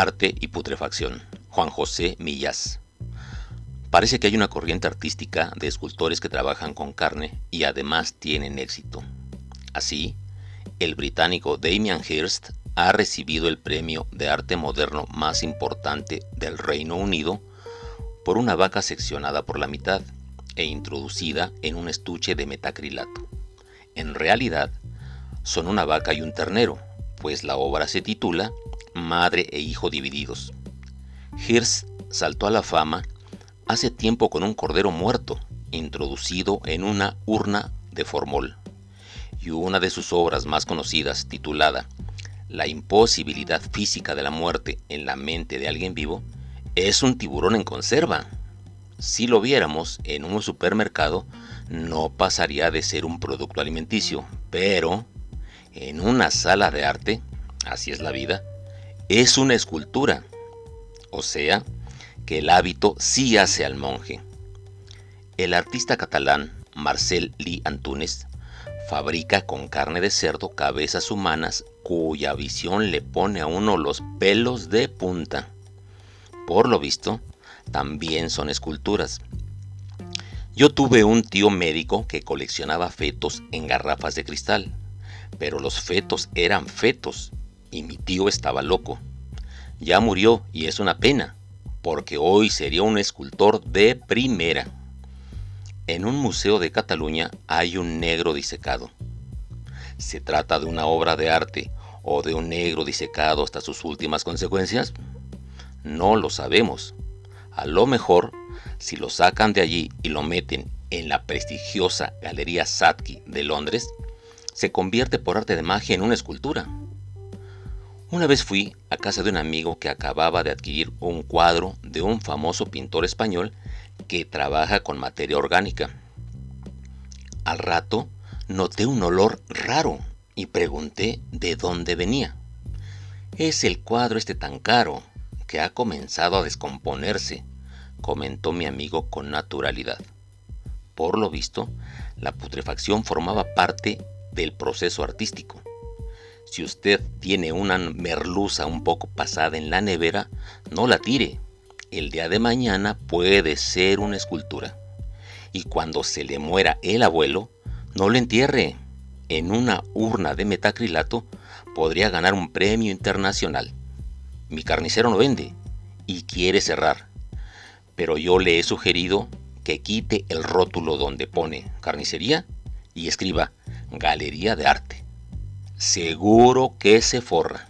Arte y putrefacción. Juan José Millas. Parece que hay una corriente artística de escultores que trabajan con carne y además tienen éxito. Así, el británico Damien Hirst ha recibido el premio de arte moderno más importante del Reino Unido por una vaca seccionada por la mitad e introducida en un estuche de metacrilato. En realidad, son una vaca y un ternero, pues la obra se titula Madre e Hijo Divididos. Hirst saltó a la fama hace tiempo con un cordero muerto, introducido en una urna de formol. Y una de sus obras más conocidas, titulada La imposibilidad física de la muerte en la mente de alguien vivo, es un tiburón en conserva. Si lo viéramos en un supermercado, no pasaría de ser un producto alimenticio, pero en una sala de arte, así es la vida, es una escultura. O sea, que el hábito sí hace al monje. El artista catalán Marcel Lee Antunes fabrica con carne de cerdo cabezas humanas cuya visión le pone a uno los pelos de punta. Por lo visto, también son esculturas. Yo tuve un tío médico que coleccionaba fetos en garrafas de cristal, pero los fetos eran fetos y mi tío estaba loco. Ya murió y es una pena, porque hoy sería un escultor de primera. En un museo de Cataluña hay un negro disecado. ¿Se trata de una obra de arte o de un negro disecado hasta sus últimas consecuencias? No lo sabemos. A lo mejor, si lo sacan de allí y lo meten en la prestigiosa Galería Satki de Londres, se convierte por arte de magia en una escultura. Una vez fui a casa de un amigo que acababa de adquirir un cuadro de un famoso pintor español que trabaja con materia orgánica. Al rato noté un olor raro y pregunté de dónde venía. Es el cuadro este tan caro, que ha comenzado a descomponerse, comentó mi amigo con naturalidad. Por lo visto, la putrefacción formaba parte del proceso artístico. Si usted tiene una merluza un poco pasada en la nevera, no la tire. El día de mañana puede ser una escultura. Y cuando se le muera el abuelo, no lo entierre. En una urna de metacrilato podría ganar un premio internacional. Mi carnicero no vende y quiere cerrar. Pero yo le he sugerido que quite el rótulo donde pone carnicería y escriba Galería de Arte. Seguro que se forra.